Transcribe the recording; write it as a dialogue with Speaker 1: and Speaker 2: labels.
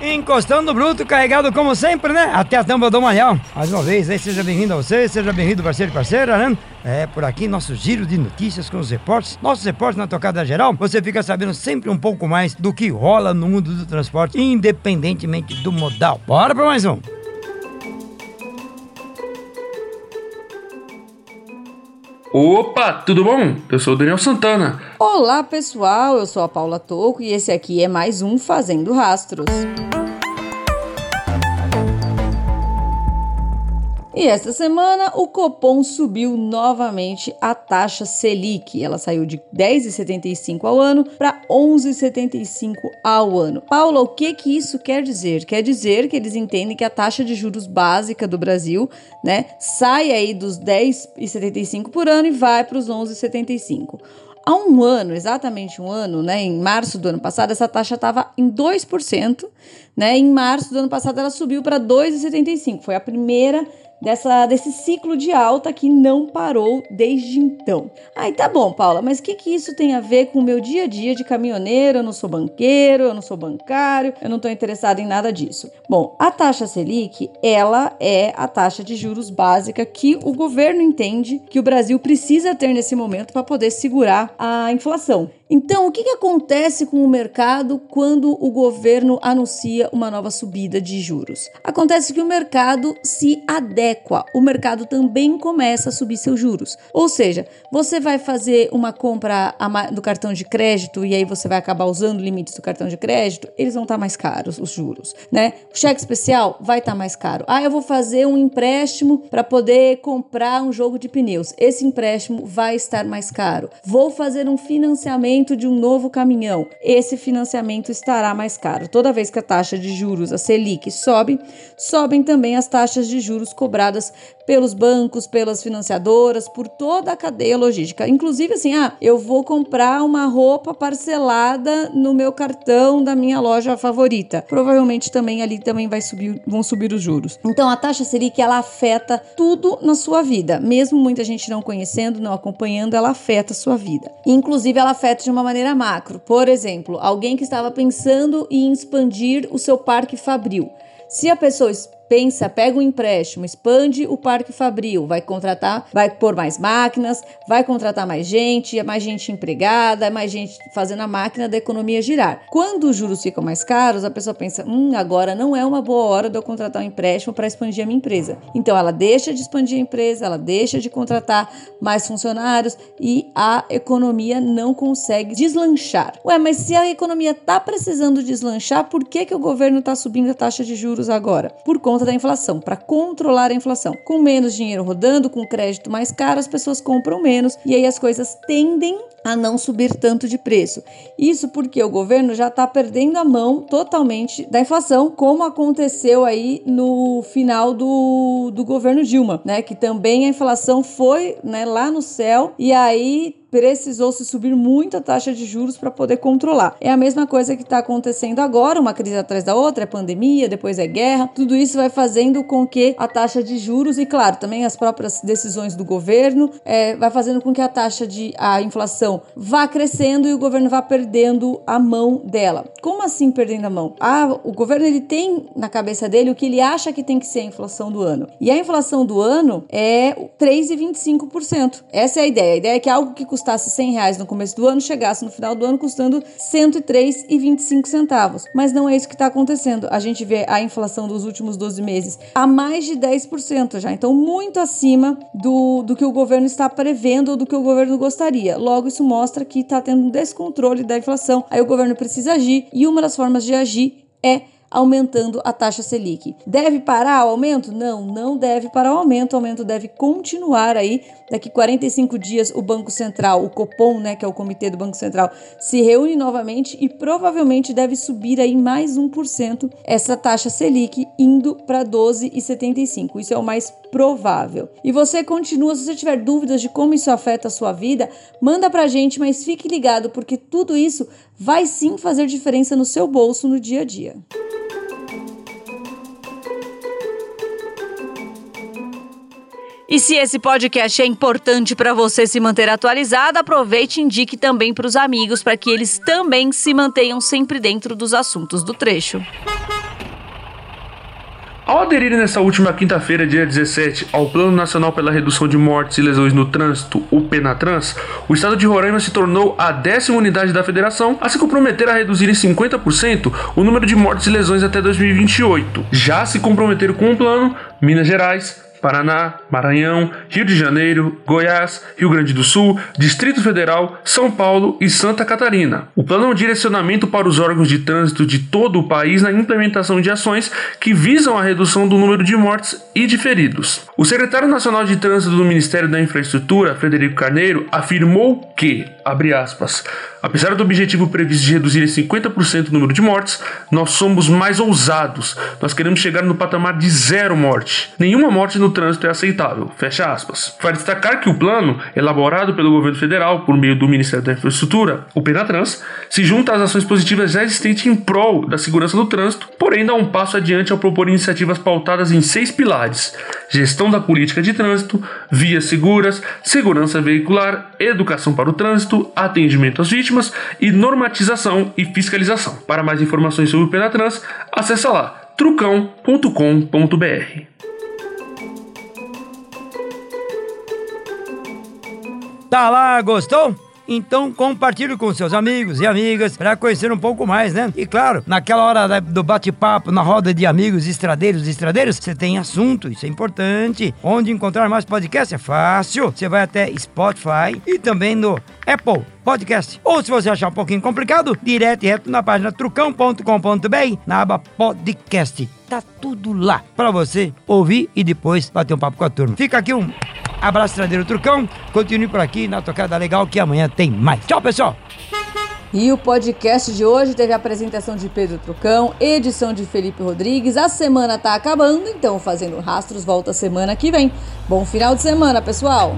Speaker 1: Encostando bruto, carregado como sempre, né? Até a tampa do manhã. Mais uma vez, aí seja bem-vindo a você, seja bem-vindo parceiro e parceira, né? É, por aqui, nosso giro de notícias com os repórteres. Nossos repórteres na tocada geral, você fica sabendo sempre um pouco mais do que rola no mundo do transporte, independentemente do modal. Bora pra mais um.
Speaker 2: Opa, tudo bom? Eu sou o Daniel Santana.
Speaker 3: Olá, pessoal. Eu sou a Paula Toco e esse aqui é mais um Fazendo Rastros. E esta semana o Copom subiu novamente a taxa Selic. Ela saiu de 10,75 ao ano para 11,75 ao ano. Paula, o que que isso quer dizer? Quer dizer que eles entendem que a taxa de juros básica do Brasil, né, sai aí dos 10,75 por ano e vai para os 11,75. Há um ano, exatamente um ano, né, em março do ano passado, essa taxa estava em 2%, né? Em março do ano passado ela subiu para 2,75. Foi a primeira dessa, desse ciclo de alta que não parou desde então. Aí tá bom, Paula, mas o que, que isso tem a ver com o meu dia a dia de caminhoneiro? Eu não sou banqueiro, eu não sou bancário, eu não estou interessado em nada disso. Bom, a taxa Selic, ela é a taxa de juros básica que o governo entende que o Brasil precisa ter nesse momento para poder segurar a inflação. Então, o que, que acontece com o mercado quando o governo anuncia uma nova subida de juros? Acontece que o mercado se adequa, o mercado também começa a subir seus juros. Ou seja, você vai fazer uma compra do cartão de crédito e aí você vai acabar usando limites do cartão de crédito, eles vão estar mais caros, os juros, né? O cheque especial vai estar mais caro. Ah, eu vou fazer um empréstimo para poder comprar um jogo de pneus. Esse empréstimo vai estar mais caro. Vou fazer um financiamento de um novo caminhão. Esse financiamento estará mais caro. Toda vez que a taxa de juros, a Selic, sobe, sobem também as taxas de juros cobradas pelos bancos, pelas financiadoras, por toda a cadeia logística. Inclusive, assim, ah, eu vou comprar uma roupa parcelada no meu cartão da minha loja favorita. Provavelmente também ali também vai subir, vão subir os juros. Então a taxa Selic ela afeta tudo na sua vida, mesmo muita gente não conhecendo, não acompanhando, ela afeta a sua vida. Inclusive ela afeta de uma maneira macro. Por exemplo, alguém que estava pensando em expandir o seu parque fabril. Se a pessoa pensa, pega um empréstimo, expande o parque fabril, vai contratar, vai pôr mais máquinas, vai contratar mais gente, é mais gente empregada, é mais gente fazendo a máquina da economia girar. Quando os juros ficam mais caros, a pessoa pensa, hum, agora não é uma boa hora de eu contratar um empréstimo para expandir a minha empresa. Então ela deixa de expandir a empresa, ela deixa de contratar mais funcionários e a economia não consegue deslanchar. Ué, mas se a economia está precisando deslanchar, por que, que o governo está subindo a taxa de juros agora? Por conta conta da inflação, para controlar a inflação. Com menos dinheiro rodando, com crédito mais caro, as pessoas compram menos e aí as coisas tendem a não subir tanto de preço. Isso porque o governo já está perdendo a mão totalmente da inflação, como aconteceu aí no final do, do governo Dilma, né? Que também a inflação foi né, lá no céu e aí precisou se subir muito a taxa de juros para poder controlar. É a mesma coisa que está acontecendo agora, uma crise atrás da outra, é pandemia, depois é guerra. Tudo isso vai fazendo com que a taxa de juros e, claro, também as próprias decisões do governo, é, vai fazendo com que a taxa de a inflação vá crescendo e o governo vá perdendo a mão dela. Como assim perdendo a mão? Ah, o governo ele tem na cabeça dele o que ele acha que tem que ser a inflação do ano. E a inflação do ano é 3,25%. Essa é a ideia. A ideia é que algo que custa custasse 100 reais no começo do ano, chegasse no final do ano custando 103,25 centavos. Mas não é isso que está acontecendo. A gente vê a inflação dos últimos 12 meses a mais de 10% já. Então, muito acima do, do que o governo está prevendo ou do que o governo gostaria. Logo, isso mostra que está tendo um descontrole da inflação. Aí o governo precisa agir e uma das formas de agir é aumentando a taxa Selic. Deve parar o aumento? Não, não deve parar o aumento. O aumento deve continuar aí. Daqui 45 dias o Banco Central, o Copom, né, que é o comitê do Banco Central, se reúne novamente e provavelmente deve subir aí mais 1% essa taxa Selic indo para 12,75. Isso é o mais provável. E você continua, se você tiver dúvidas de como isso afeta a sua vida, manda pra gente, mas fique ligado porque tudo isso vai sim fazer diferença no seu bolso no dia a dia.
Speaker 4: E se esse podcast é importante para você se manter atualizado, aproveite e indique também para os amigos para que eles também se mantenham sempre dentro dos assuntos do trecho.
Speaker 2: Ao aderir nessa última quinta-feira, dia 17, ao Plano Nacional pela Redução de Mortes e Lesões no Trânsito, o Penatrans, o estado de Roraima se tornou a décima unidade da federação a se comprometer a reduzir em 50% o número de mortes e lesões até 2028. Já se comprometeram com o plano Minas Gerais, Paraná, Maranhão, Rio de Janeiro, Goiás, Rio Grande do Sul, Distrito Federal, São Paulo e Santa Catarina. O plano é um direcionamento para os órgãos de trânsito de todo o país na implementação de ações que visam a redução do número de mortes e de feridos. O secretário nacional de trânsito do Ministério da Infraestrutura, Frederico Carneiro, afirmou que, abre aspas, Apesar do objetivo previsto de reduzir em 50% o número de mortes, nós somos mais ousados. Nós queremos chegar no patamar de zero morte. Nenhuma morte no trânsito é aceitável. Fecha aspas. Vale destacar que o plano, elaborado pelo governo federal por meio do Ministério da Infraestrutura, o Penatrans, se junta às ações positivas já existentes em prol da segurança do trânsito, porém dá um passo adiante ao propor iniciativas pautadas em seis pilares: gestão da política de trânsito, vias seguras, segurança veicular, educação para o trânsito, atendimento às vítimas e normatização e fiscalização. Para mais informações sobre o Penatrans, acesse lá trucão.com.br.
Speaker 1: Tá lá, gostou? Então compartilhe com seus amigos e amigas para conhecer um pouco mais, né? E claro, naquela hora do bate-papo, na roda de amigos estradeiros e estradeiros, você tem assunto, isso é importante. Onde encontrar mais podcast é fácil. Você vai até Spotify e também no Apple Podcast. Ou se você achar um pouquinho complicado, direto e reto na página trucão.com.br, na aba podcast. Tá tudo lá para você ouvir e depois bater um papo com a turma. Fica aqui um Abraço, Tradeiro Trucão. Continue por aqui na Tocada Legal, que amanhã tem mais. Tchau, pessoal!
Speaker 3: E o podcast de hoje teve a apresentação de Pedro Trucão, edição de Felipe Rodrigues. A semana tá acabando, então Fazendo Rastros volta semana que vem. Bom final de semana, pessoal!